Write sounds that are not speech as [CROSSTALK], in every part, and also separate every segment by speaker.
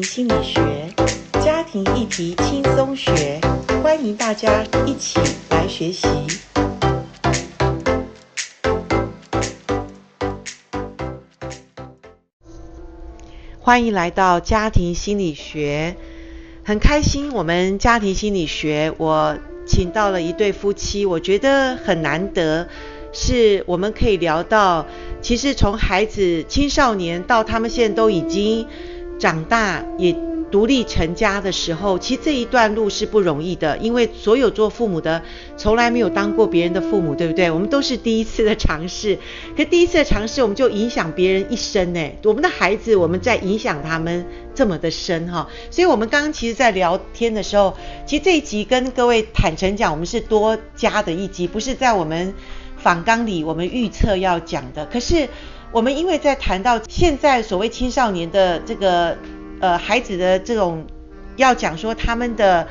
Speaker 1: 心理学，家庭议题轻松学，欢迎大家一起来学习。欢迎来到家庭心理学，很开心，我们家庭心理学我请到了一对夫妻，我觉得很难得，是我们可以聊到，其实从孩子青少年到他们现在都已经。长大也独立成家的时候，其实这一段路是不容易的，因为所有做父母的从来没有当过别人的父母，对不对？我们都是第一次的尝试，可第一次的尝试，我们就影响别人一生呢。我们的孩子，我们在影响他们这么的深哈。所以，我们刚刚其实，在聊天的时候，其实这一集跟各位坦诚讲，我们是多加的一集，不是在我们访纲里我们预测要讲的，可是。我们因为在谈到现在所谓青少年的这个呃孩子的这种要讲说他们的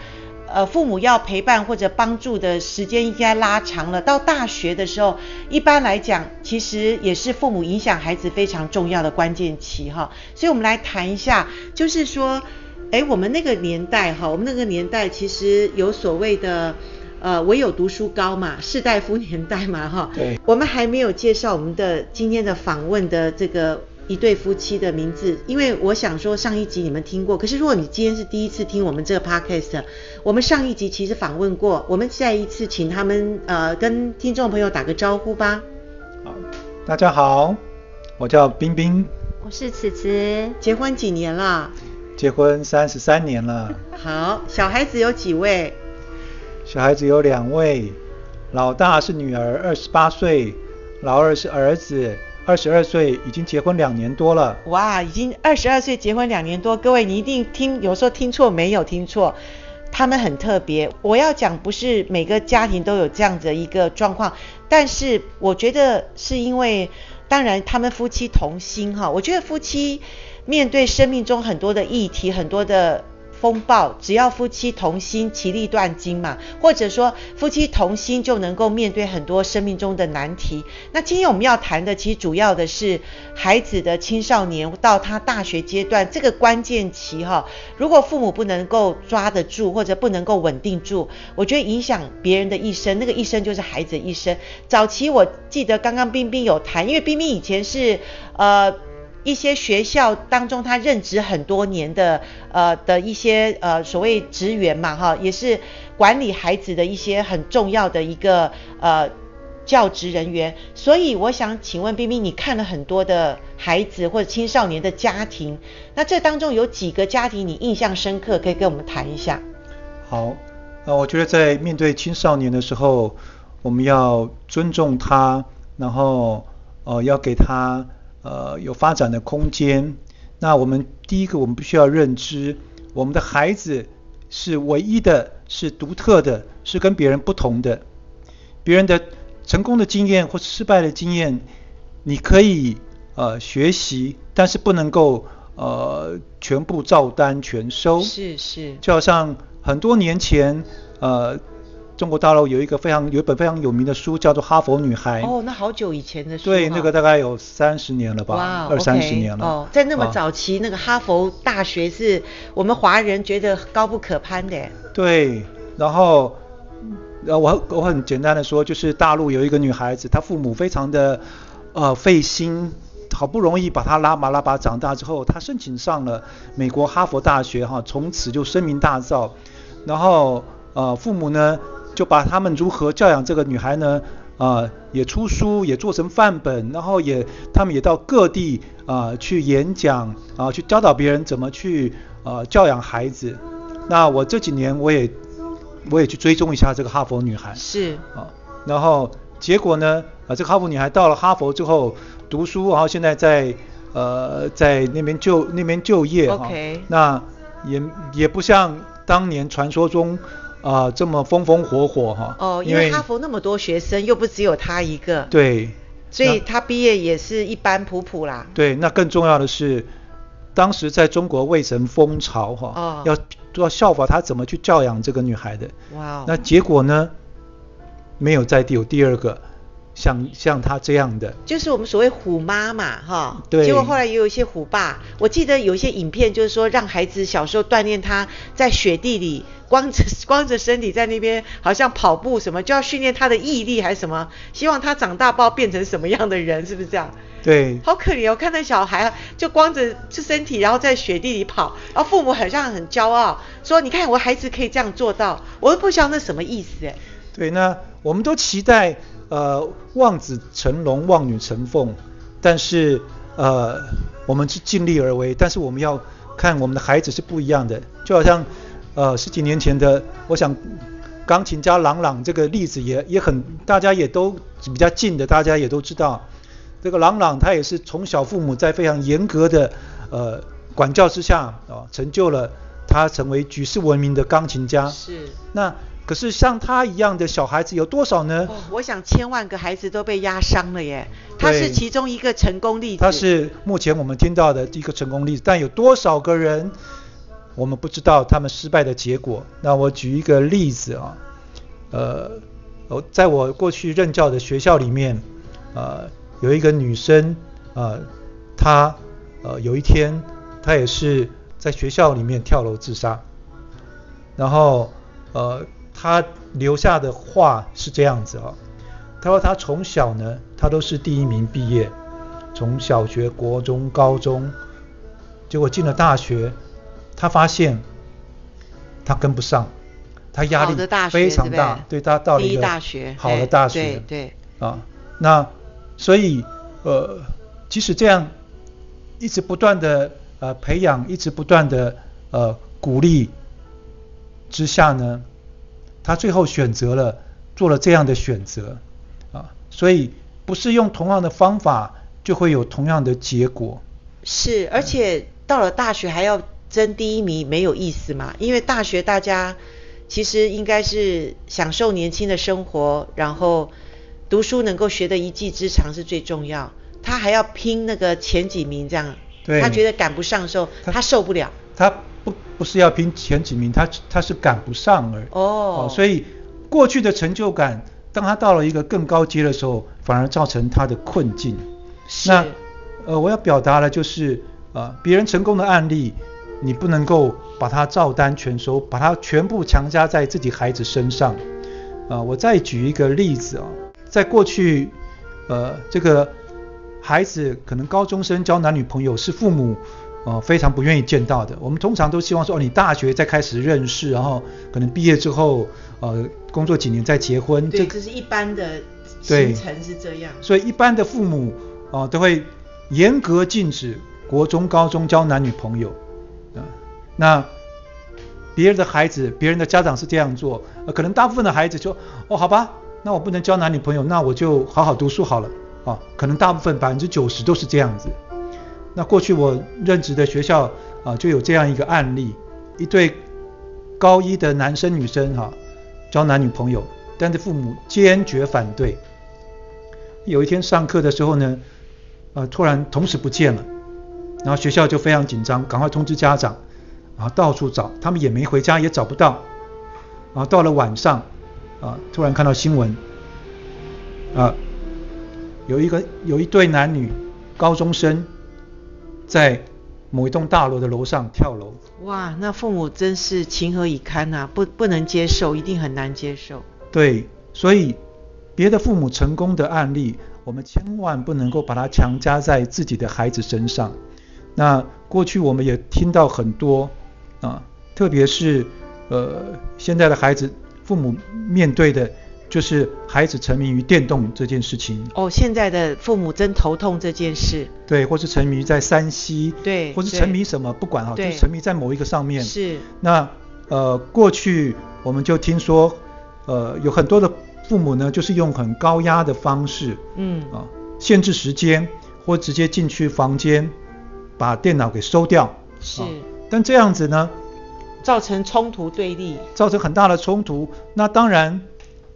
Speaker 1: 呃父母要陪伴或者帮助的时间应该拉长了，到大学的时候，一般来讲其实也是父母影响孩子非常重要的关键期哈，所以我们来谈一下，就是说，诶，我们那个年代哈，我们那个年代其实有所谓的。呃，唯有读书高嘛，士大夫年代嘛，哈。对。我们还没有介绍我们的今天的访问的这个一对夫妻的名字，因为我想说上一集你们听过，可是如果你今天是第一次听我们这个 podcast，我们上一集其实访问过，我们再一次请他们呃跟听众朋友打个招呼吧。
Speaker 2: 好，大家好，我叫冰冰，
Speaker 3: 我是慈慈，
Speaker 1: 结婚几年了？
Speaker 2: 结婚三十三年了。
Speaker 1: 好，小孩子有几位？
Speaker 2: 小孩子有两位，老大是女儿，二十八岁；老二是儿子，二十二岁，已经结婚两年多了。
Speaker 1: 哇，已经二十二岁结婚两年多，各位你一定听，有时候听错没有听错，他们很特别。我要讲不是每个家庭都有这样的一个状况，但是我觉得是因为，当然他们夫妻同心哈，我觉得夫妻面对生命中很多的议题，很多的。风暴，只要夫妻同心，其利断金嘛，或者说夫妻同心就能够面对很多生命中的难题。那今天我们要谈的，其实主要的是孩子的青少年到他大学阶段这个关键期哈，如果父母不能够抓得住，或者不能够稳定住，我觉得影响别人的一生，那个一生就是孩子一生。早期我记得刚刚彬彬有谈，因为彬彬以前是呃。一些学校当中，他任职很多年的，呃的一些呃所谓职员嘛，哈，也是管理孩子的一些很重要的一个呃教职人员。所以我想请问冰冰，你看了很多的孩子或者青少年的家庭，那这当中有几个家庭你印象深刻，可以跟我们谈一下？
Speaker 2: 好，那我觉得在面对青少年的时候，我们要尊重他，然后呃要给他。呃，有发展的空间。那我们第一个，我们必须要认知，我们的孩子是唯一的，是独特的，是跟别人不同的。别人的成功的经验或失败的经验，你可以呃学习，但是不能够呃全部照单全收。
Speaker 1: 是是。就
Speaker 2: 好像很多年前呃。中国大陆有一个非常有一本非常有名的书，叫做《哈佛女孩》。
Speaker 1: 哦，那好久以前的书。
Speaker 2: 对，那个大概有三十年了吧，
Speaker 1: 哇，
Speaker 2: 二三十年了。
Speaker 1: 哦，在那么早期，那个哈佛大学是我们华人觉得高不可攀的。
Speaker 2: 对，然后，呃，我我很简单的说，就是大陆有一个女孩子，她父母非常的呃费心，好不容易把她拉拔拉拔长大之后，她申请上了美国哈佛大学哈，从此就声名大噪。然后呃，父母呢，就把他们如何教养这个女孩呢？啊、呃，也出书，也做成范本，然后也他们也到各地啊、呃、去演讲啊、呃，去教导别人怎么去啊、呃、教养孩子。那我这几年我也我也去追踪一下这个哈佛女孩。
Speaker 1: 是啊，
Speaker 2: 然后结果呢，啊这个哈佛女孩到了哈佛之后读书，然后现在在呃在那边就那边就业。
Speaker 1: OK。
Speaker 2: 那也也不像当年传说中。啊、呃，这么风风火火哈！
Speaker 1: 哦，因为哈佛那么多学生，又不只有他一个。
Speaker 2: 对。
Speaker 1: 所以他毕业也是一般普普啦。
Speaker 2: 对，那更重要的是，当时在中国未曾风潮哈，哦、要要效法他怎么去教养这个女孩的。哇、哦。那结果呢？没有再有第二个，像像他这样的，
Speaker 1: 就是我们所谓虎妈嘛，哈。
Speaker 2: 对。
Speaker 1: 结果后来也有一些虎爸，我记得有一些影片，就是说让孩子小时候锻炼他在雪地里光着 [LAUGHS] 光着身体在那边好像跑步什么，就要训练他的毅力还是什么，希望他长大不知道变成什么样的人，是不是这样？
Speaker 2: 对。
Speaker 1: 好可怜，哦看那小孩就光着这身体，然后在雪地里跑，然后父母好像很骄傲，说你看我孩子可以这样做到，我都不晓得那什么意思哎。
Speaker 2: 对，那我们都期待。呃，望子成龙，望女成凤，但是呃，我们是尽力而为，但是我们要看我们的孩子是不一样的，就好像呃十几年前的，我想钢琴家郎朗这个例子也也很，大家也都比较近的，大家也都知道，这个郎朗他也是从小父母在非常严格的呃管教之下啊、呃，成就了他成为举世闻名的钢琴家。
Speaker 1: 是。那。
Speaker 2: 可是像他一样的小孩子有多少呢？
Speaker 1: 哦，我想千万个孩子都被压伤了耶。他是其中一个成功例子。
Speaker 2: 他是目前我们听到的一个成功例子，但有多少个人，我们不知道他们失败的结果。那我举一个例子啊，呃，我在我过去任教的学校里面，呃，有一个女生，呃，她呃有一天她也是在学校里面跳楼自杀，然后呃。他留下的话是这样子啊，他说他从小呢，他都是第一名毕业，从小学、国中、高中，结果进了大学，他发现他跟不上，他压力非常大，对，对？他到了一个好的大学，
Speaker 1: 对对
Speaker 2: 啊，那所以呃，即使这样一直不断的呃培养，一直不断的呃鼓励之下呢。他最后选择了做了这样的选择啊，所以不是用同样的方法就会有同样的结果。
Speaker 1: 是，而且到了大学还要争第一名，没有意思嘛？因为大学大家其实应该是享受年轻的生活，然后读书能够学得一技之长是最重要。他还要拼那个前几名，这样，对，他觉得赶不上的时候，他，他受不了。
Speaker 2: 他。不不是要拼前几名，他他是赶不上而已。
Speaker 1: 哦，
Speaker 2: 所以过去的成就感，当他到了一个更高阶的时候，反而造成他的困境。
Speaker 1: 是。
Speaker 2: 那呃，我要表达的就是啊、呃，别人成功的案例，你不能够把它照单全收，把它全部强加在自己孩子身上。啊、呃，我再举一个例子啊，在过去，呃，这个孩子可能高中生交男女朋友是父母。哦，非常不愿意见到的。我们通常都希望说，哦，你大学再开始认识，然后可能毕业之后，呃，工作几年再结婚。
Speaker 1: 对，这是一般的行程是这样。
Speaker 2: 所以一般的父母，哦、呃，都会严格禁止国中、高中交男女朋友。啊、呃，那别人的孩子，别人的家长是这样做，呃，可能大部分的孩子说，哦，好吧，那我不能交男女朋友，那我就好好读书好了。啊、呃，可能大部分百分之九十都是这样子。那过去我任职的学校啊，就有这样一个案例，一对高一的男生女生哈、交男女朋友，但是父母坚决反对。有一天上课的时候呢，呃，突然同时不见了，然后学校就非常紧张，赶快通知家长，啊，到处找，他们也没回家，也找不到。啊，到了晚上，啊，突然看到新闻，啊，有一个有一对男女高中生。在某一栋大楼的楼上跳楼。
Speaker 1: 哇，那父母真是情何以堪呐！不，不能接受，一定很难接受。
Speaker 2: 对，所以别的父母成功的案例，我们千万不能够把它强加在自己的孩子身上。那过去我们也听到很多啊，特别是呃现在的孩子，父母面对的。就是孩子沉迷于电动这件事情。
Speaker 1: 哦，现在的父母真头痛这件事。
Speaker 2: 对，或是沉迷在山西。
Speaker 1: 对。
Speaker 2: 或是沉迷什么，不管哈，就沉迷在某一个上面。
Speaker 1: 是。
Speaker 2: 那呃，过去我们就听说，呃，有很多的父母呢，就是用很高压的方式，
Speaker 1: 嗯
Speaker 2: 啊，限制时间，或直接进去房间把电脑给收掉。
Speaker 1: 是。
Speaker 2: 但这样子呢，
Speaker 1: 造成冲突对立。
Speaker 2: 造成很大的冲突。那当然。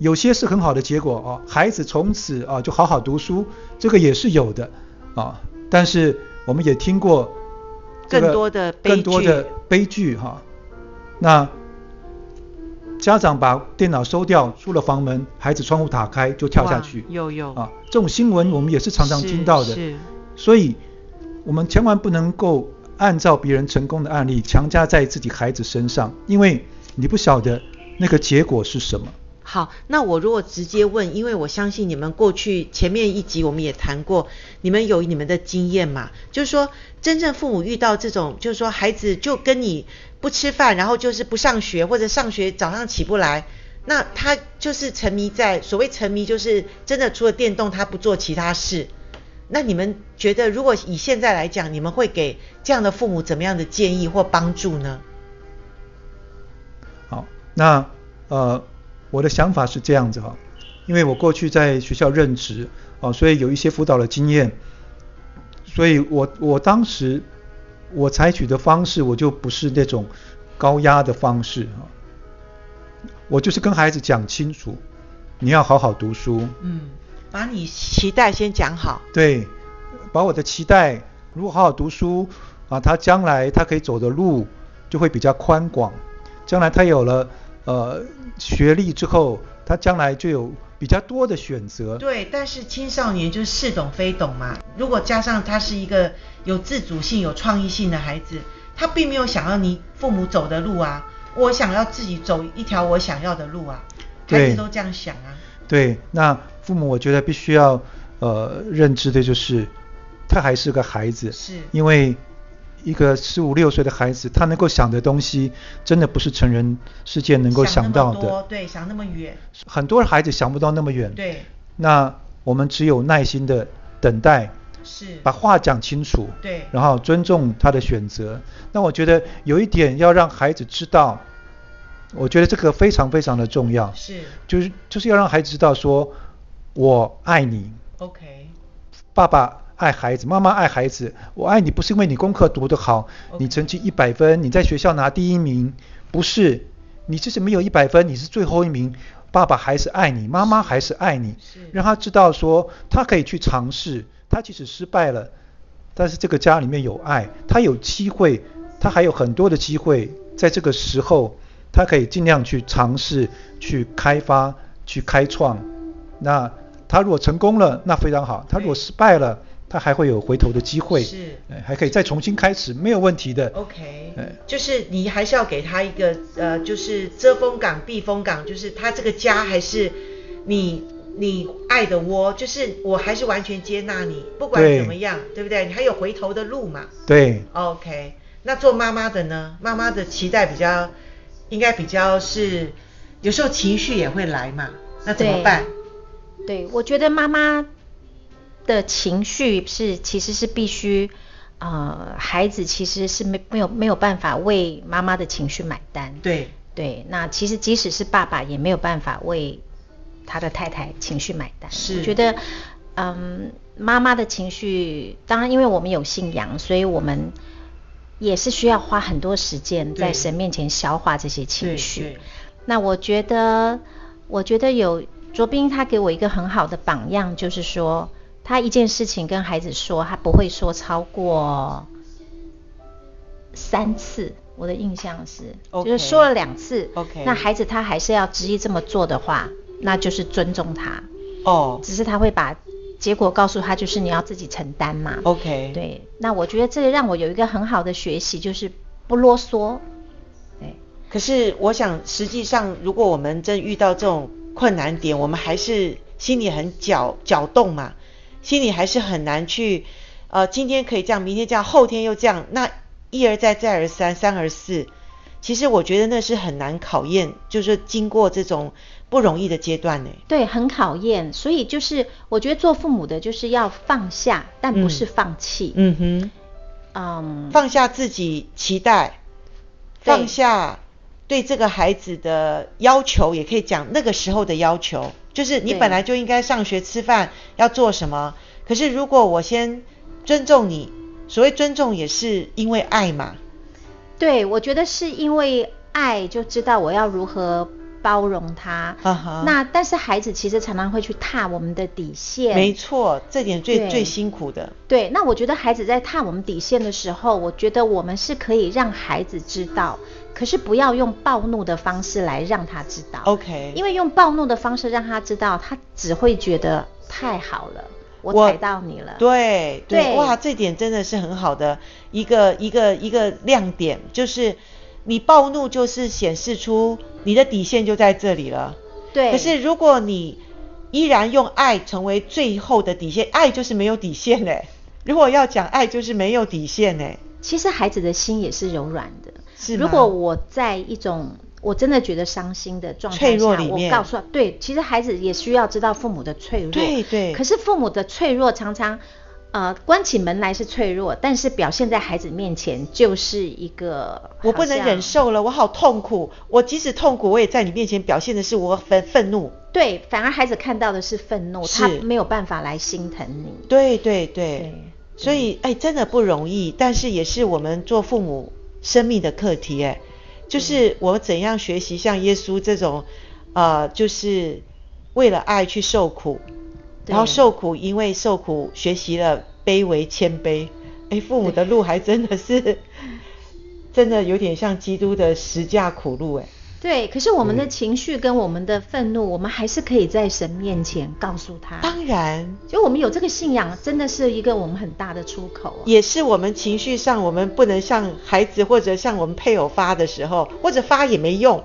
Speaker 2: 有些是很好的结果啊，孩子从此啊就好好读书，这个也是有的啊。但是我们也听过
Speaker 1: 更多的悲剧，
Speaker 2: 更多的悲剧哈。那家长把电脑收掉，出了房门，孩子窗户打开就跳下去。
Speaker 1: 有有
Speaker 2: 啊，这种新闻我们也是常常听到的。
Speaker 1: 是。是
Speaker 2: 所以，我们千万不能够按照别人成功的案例强加在自己孩子身上，因为你不晓得那个结果是什么。
Speaker 1: 好，那我如果直接问，因为我相信你们过去前面一集我们也谈过，你们有你们的经验嘛？就是说，真正父母遇到这种，就是说孩子就跟你不吃饭，然后就是不上学，或者上学早上起不来，那他就是沉迷在所谓沉迷，就是真的除了电动他不做其他事。那你们觉得，如果以现在来讲，你们会给这样的父母怎么样的建议或帮助呢？
Speaker 2: 好，那呃。我的想法是这样子哈，因为我过去在学校任职啊，所以有一些辅导的经验，所以我我当时我采取的方式，我就不是那种高压的方式啊，我就是跟孩子讲清楚，你要好好读书，
Speaker 1: 嗯，把你期待先讲好，
Speaker 2: 对，把我的期待，如果好好读书啊，他将来他可以走的路就会比较宽广，将来他有了。呃，学历之后，他将来就有比较多的选择。
Speaker 1: 对，但是青少年就是似懂非懂嘛。如果加上他是一个有自主性、有创意性的孩子，他并没有想要你父母走的路啊。我想要自己走一条我想要的路啊。孩子都这样想啊。
Speaker 2: 对，那父母我觉得必须要呃认知的就是，他还是个孩子。
Speaker 1: 是。
Speaker 2: 因为。一个十五六岁的孩子，他能够想的东西，真的不是成人世界能够想到的。
Speaker 1: 对，想那么远。
Speaker 2: 很多孩子想不到那么远。
Speaker 1: 对。
Speaker 2: 那我们只有耐心的等待。
Speaker 1: 是。把
Speaker 2: 话讲清楚。
Speaker 1: 对。
Speaker 2: 然后尊重他的选择。那我觉得有一点要让孩子知道，我觉得这个非常非常的重要。
Speaker 1: 是。
Speaker 2: 就是就是要让孩子知道说，我爱你。
Speaker 1: OK。
Speaker 2: 爸爸。爱孩子，妈妈爱孩子。我爱你不是因为你功课读得好.你成绩一百分，你在学校拿第一名，不是。你即使没有一百分，你是最后一名，爸爸还是爱你，妈妈还是爱你。让他知道说，他可以去尝试，他即使失败了，但是这个家里面有爱，他有机会，他还有很多的机会，在这个时候，他可以尽量去尝试，去开发，去开创。那他如果成功了，那非常好；他如果失败了，他还会有回头的机会，
Speaker 1: 是，
Speaker 2: 还可以再重新开始，没有问题的。
Speaker 1: OK，就是你还是要给他一个呃，就是遮风港、避风港，就是他这个家还是你你爱的窝，就是我还是完全接纳你，不管怎么样，对，对不对？你还有回头的路嘛？
Speaker 2: 对。
Speaker 1: OK，那做妈妈的呢？妈妈的期待比较应该比较是，有时候情绪也会来嘛，那怎么办？
Speaker 3: 对，对我觉得妈妈。的情绪是其实是必须，呃，孩子其实是没没有没有办法为妈妈的情绪买单。
Speaker 1: 对
Speaker 3: 对，那其实即使是爸爸也没有办法为他的太太情绪买单。
Speaker 1: 是，
Speaker 3: 我觉得，嗯，妈妈的情绪，当然因为我们有信仰，所以我们也是需要花很多时间在神面前消化这些情绪。那我觉得，我觉得有卓斌他给我一个很好的榜样，就是说。他一件事情跟孩子说，他不会说超过三次。我的印象是，okay, 就是说了两次那孩子他还是要执意这么做的话，那就是尊重他。
Speaker 1: 哦，
Speaker 3: 只是他会把结果告诉他，就是你要自己承担嘛。
Speaker 1: OK，
Speaker 3: 对。那我觉得这个让我有一个很好的学习，就是不啰嗦。对。
Speaker 1: 可是我想，实际上如果我们真遇到这种困难点，我们还是心里很搅搅动嘛。心里还是很难去，呃，今天可以这样，明天这样，后天又这样，那一而再，再而三，三而四，其实我觉得那是很难考验，就是经过这种不容易的阶段呢。
Speaker 3: 对，很考验，所以就是我觉得做父母的就是要放下，但不是放弃。
Speaker 1: 嗯，嗯哼，
Speaker 3: 嗯，
Speaker 1: 放下自己期待，放下对这个孩子的要求，也可以讲那个时候的要求。就是你本来就应该上学吃饭要做什么，可是如果我先尊重你，所谓尊重也是因为爱嘛。
Speaker 3: 对，我觉得是因为爱就知道我要如何包容他。
Speaker 1: Uh huh.
Speaker 3: 那但是孩子其实常常会去踏我们的底线。
Speaker 1: 没错，这点最最辛苦的。
Speaker 3: 对，那我觉得孩子在踏我们底线的时候，我觉得我们是可以让孩子知道，可是不要用暴怒的方式来让他知道。
Speaker 1: OK。
Speaker 3: 因为用暴怒的方式让他知道，他只会觉得太好了。我踩到你了，
Speaker 1: 对对，
Speaker 3: 对
Speaker 1: 哇，这点真的是很好的一个一个一个亮点，就是你暴怒就是显示出你的底线就在这里了。
Speaker 3: 对，
Speaker 1: 可是如果你依然用爱成为最后的底线，爱就是没有底线嘞。如果要讲爱，就是没有底线嘞。
Speaker 3: 其实孩子的心也是柔软的，
Speaker 1: 是？
Speaker 3: 如果我在一种我真的觉得伤心的状态下，
Speaker 1: 脆弱里面，
Speaker 3: 我告诉他，对，其实孩子也需要知道父母的脆弱。
Speaker 1: 对对。
Speaker 3: 可是父母的脆弱常常，呃，关起门来是脆弱，但是表现在孩子面前就是一个
Speaker 1: 我不能忍受了，我好痛苦。我即使痛苦，我也在你面前表现的是我愤愤怒。
Speaker 3: 对，反而孩子看到的是愤怒，
Speaker 1: 是
Speaker 3: 他没有办法来心疼你。
Speaker 1: 对对对。
Speaker 3: 对
Speaker 1: 所以，哎，真的不容易，但是也是我们做父母生命的课题，哎。就是我怎样学习像耶稣这种，呃，就是为了爱去受苦，然后受苦，因为受苦学习了卑微谦卑。哎，父母的路还真的是，[LAUGHS] 真的有点像基督的十架苦路，哎。
Speaker 3: 对，可是我们的情绪跟我们的愤怒，我们还是可以在神面前告诉他。
Speaker 1: 当然，
Speaker 3: 就我们有这个信仰，真的是一个我们很大的出口。
Speaker 1: 也是我们情绪上，我们不能向孩子或者向我们配偶发的时候，或者发也没用。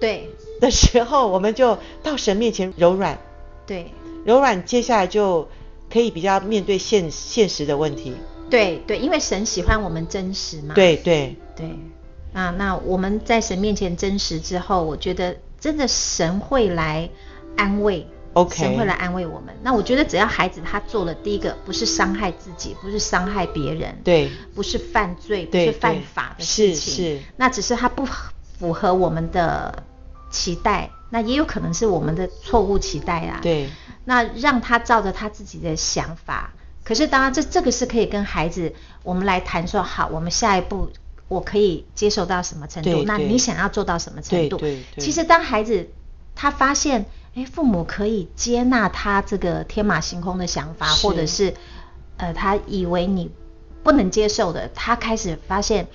Speaker 3: 对。
Speaker 1: 的时候，我们就到神面前柔软。
Speaker 3: 对。
Speaker 1: 柔软，接下来就可以比较面对现现实的问题。
Speaker 3: 对对，因为神喜欢我们真实嘛。
Speaker 1: 对对
Speaker 3: 对。啊，那我们在神面前真实之后，我觉得真的神会来安慰
Speaker 1: ，OK，
Speaker 3: 神会来安慰我们。那我觉得只要孩子他做了第一个，不是伤害自己，不是伤害别人，
Speaker 1: 对，
Speaker 3: 不是犯罪，不是犯法的事情，
Speaker 1: 是是，
Speaker 3: 那只是他不符合我们的期待，那也有可能是我们的错误期待啊。
Speaker 1: 对，
Speaker 3: 那让他照着他自己的想法，可是当然这这个是可以跟孩子我们来谈说，好，我们下一步。我可以接受到什么程度？那你想要做到什么程度？其实当孩子他发现，哎，父母可以接纳他这个天马行空的想法，或者是呃他以为你不能接受的，他开始发现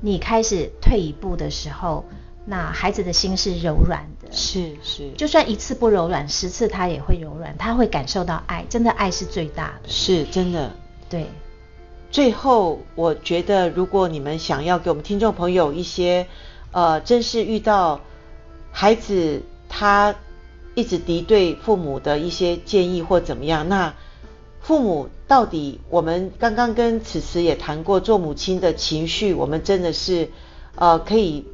Speaker 3: 你开始退一步的时候，那孩子的心是柔软的。
Speaker 1: 是是，
Speaker 3: 就算一次不柔软，十次他也会柔软，他会感受到爱，真的爱是最大的。
Speaker 1: 是真的，
Speaker 3: 对。
Speaker 1: 最后，我觉得如果你们想要给我们听众朋友一些，呃，真是遇到孩子他一直敌对父母的一些建议或怎么样，那父母到底，我们刚刚跟此时也谈过，做母亲的情绪，我们真的是，呃，可以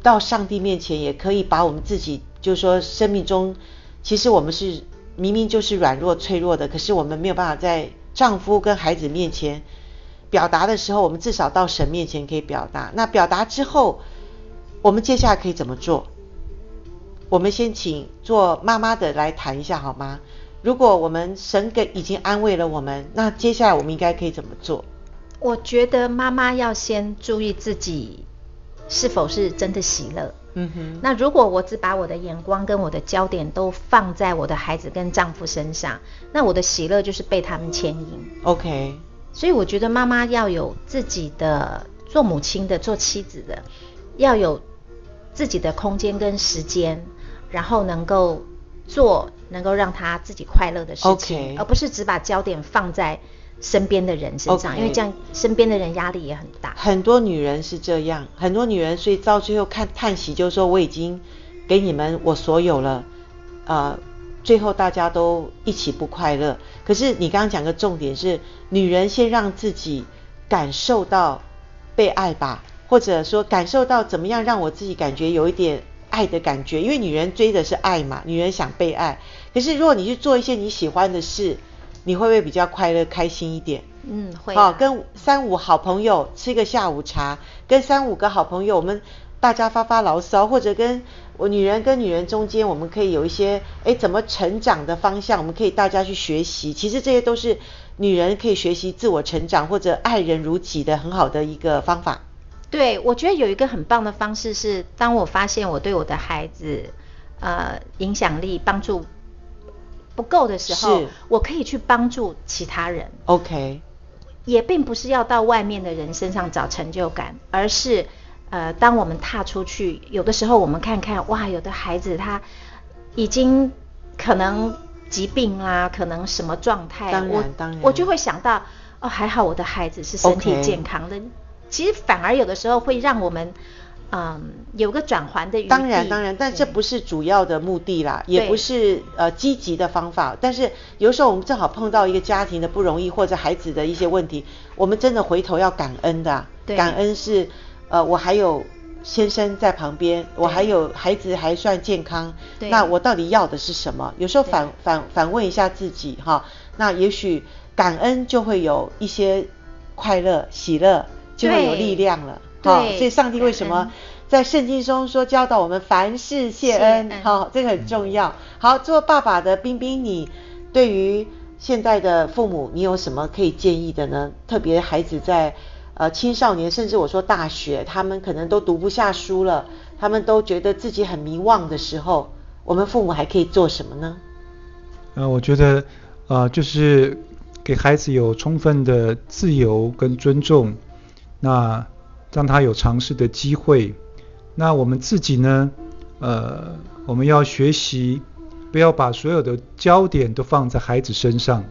Speaker 1: 到上帝面前，也可以把我们自己，就是说生命中，其实我们是明明就是软弱脆弱的，可是我们没有办法在。丈夫跟孩子面前表达的时候，我们至少到神面前可以表达。那表达之后，我们接下来可以怎么做？我们先请做妈妈的来谈一下好吗？如果我们神给已经安慰了我们，那接下来我们应该可以怎么做？
Speaker 3: 我觉得妈妈要先注意自己是否是真的喜乐。
Speaker 1: 嗯哼，
Speaker 3: 那如果我只把我的眼光跟我的焦点都放在我的孩子跟丈夫身上，那我的喜乐就是被他们牵引。
Speaker 1: OK，
Speaker 3: 所以我觉得妈妈要有自己的做母亲的、做妻子的，要有自己的空间跟时间，然后能够做能够让她自己快乐的事情，Okay. 而不是只把焦点放在。身边的人身上，Okay. 因为这样身边的人压力也很大。
Speaker 1: 很多女人是这样，很多女人所以到最后看叹息，就是说我已经给你们我所有了，呃，最后大家都一起不快乐。可是你刚刚讲的重点是，女人先让自己感受到被爱吧，或者说感受到怎么样让我自己感觉有一点爱的感觉，因为女人追的是爱嘛，女人想被爱。可是如果你去做一些你喜欢的事。你会不会比较快乐、开心一点？
Speaker 3: 嗯，会。
Speaker 1: 好，跟三五好朋友吃个下午茶，跟三五个好朋友，我们大家发发牢骚，或者跟我女人跟女人中间，我们可以有一些诶怎么成长的方向，我们可以大家去学习。其实这些都是女人可以学习自我成长或者爱人如己的很好的一个方法。
Speaker 3: 对，我觉得有一个很棒的方式是，当我发现我对我的孩子，呃，影响力帮助不够的时候，我可以去帮助其他人。
Speaker 1: OK，
Speaker 3: 也并不是要到外面的人身上找成就感，而是，呃，当我们踏出去，有的时候我们看看，哇，有的孩子他已经可能疾病啦，可能什么状态，
Speaker 1: 当然，当然，
Speaker 3: 我就会想到，哦，还好我的孩子是身体健康的。Okay. 其实反而有的时候会让我们，嗯，有个转圜的余地。
Speaker 1: 当然当然，但这不是主要的目的啦，也不是呃积极的方法。但是有时候我们正好碰到一个家庭的不容易，或者孩子的一些问题，我们真的回头要感恩的。对。感恩是，呃，我还有先生在旁边，我还有孩子还算健康。对。那我到底要的是什么？有时候反反反问一下自己哈，那也许感恩就会有一些快乐喜乐。就会有力量了，好，所以上帝为什么在圣经中说教导我们凡事谢恩？好，这个很重要。好，做爸爸的冰冰，你对于现在的父母，你有什么可以建议的呢？特别孩子在呃青少年，甚至我说大学，他们可能都读不下书了，他们都觉得自己很迷惘的时候，我们父母还可以做什么呢？
Speaker 2: 呃，我觉得呃，就是给孩子有充分的自由跟尊重。那让他有尝试的机会。那我们自己呢？呃，我们要学习，不要把所有的焦点都放在孩子身上。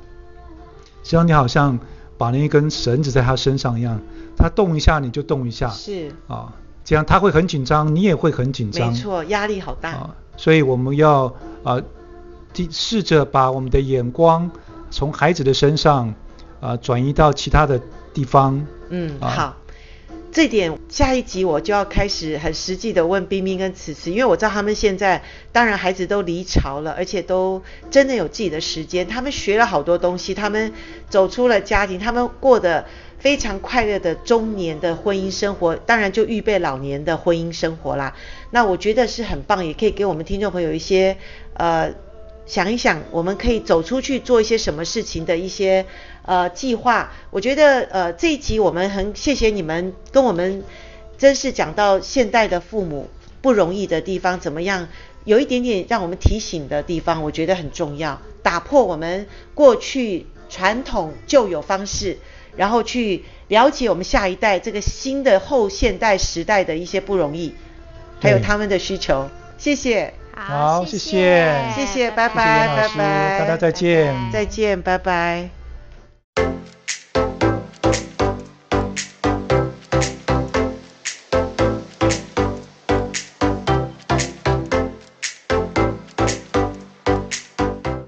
Speaker 2: 实际上，你好像把那一根绳子在他身上一样，他动一下你就动一下。
Speaker 1: 是。
Speaker 2: 啊，这样他会很紧张，你也会很紧张。
Speaker 1: 没错，压力好大。啊，
Speaker 2: 所以我们要啊，试着把我们的眼光从孩子的身上啊转移到其他的地方。
Speaker 1: 嗯，啊、好。这点下一集我就要开始很实际的问冰冰跟慈慈，因为我知道他们现在当然孩子都离巢了，而且都真的有自己的时间，他们学了好多东西，他们走出了家庭，他们过得非常快乐的中年的婚姻生活，当然就预备老年的婚姻生活啦。那我觉得是很棒，也可以给我们听众朋友一些呃。想一想，我们可以走出去做一些什么事情的一些呃计划。我觉得呃这一集我们很谢谢你们跟我们，真是讲到现代的父母不容易的地方，怎么样有一点点让我们提醒的地方，我觉得很重要，打破我们过去传统旧有方式，然后去了解我们下一代这个新的后现代时代的一些不容易，还有他们的需求。谢谢。
Speaker 2: 好，谢谢，
Speaker 1: 谢谢，拜拜，拜拜，
Speaker 2: 大家再见，
Speaker 1: 再见，拜拜。